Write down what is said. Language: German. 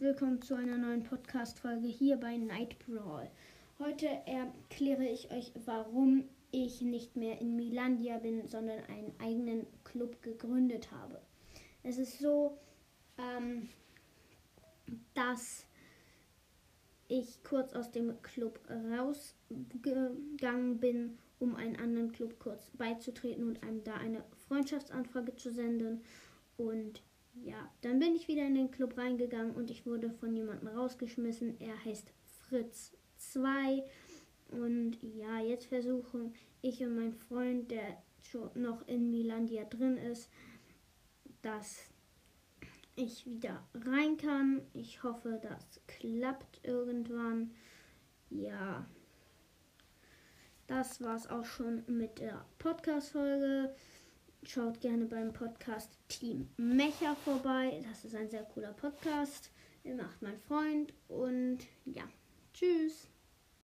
willkommen zu einer neuen Podcast-Folge hier bei Night Brawl. Heute erkläre ich euch, warum ich nicht mehr in Milandia bin, sondern einen eigenen Club gegründet habe. Es ist so, ähm, dass ich kurz aus dem Club rausgegangen bin, um einen anderen Club kurz beizutreten und einem da eine Freundschaftsanfrage zu senden. Und ja, dann bin ich wieder in den Club reingegangen und ich wurde von jemandem rausgeschmissen. Er heißt Fritz 2. Und ja, jetzt versuchen ich und mein Freund, der schon noch in Milandia drin ist, dass ich wieder rein kann. Ich hoffe, das klappt irgendwann. Ja, das war's auch schon mit der Podcast-Folge. Schaut gerne beim Podcast Team Mecha vorbei. Das ist ein sehr cooler Podcast. Er macht mein Freund. Und ja, tschüss.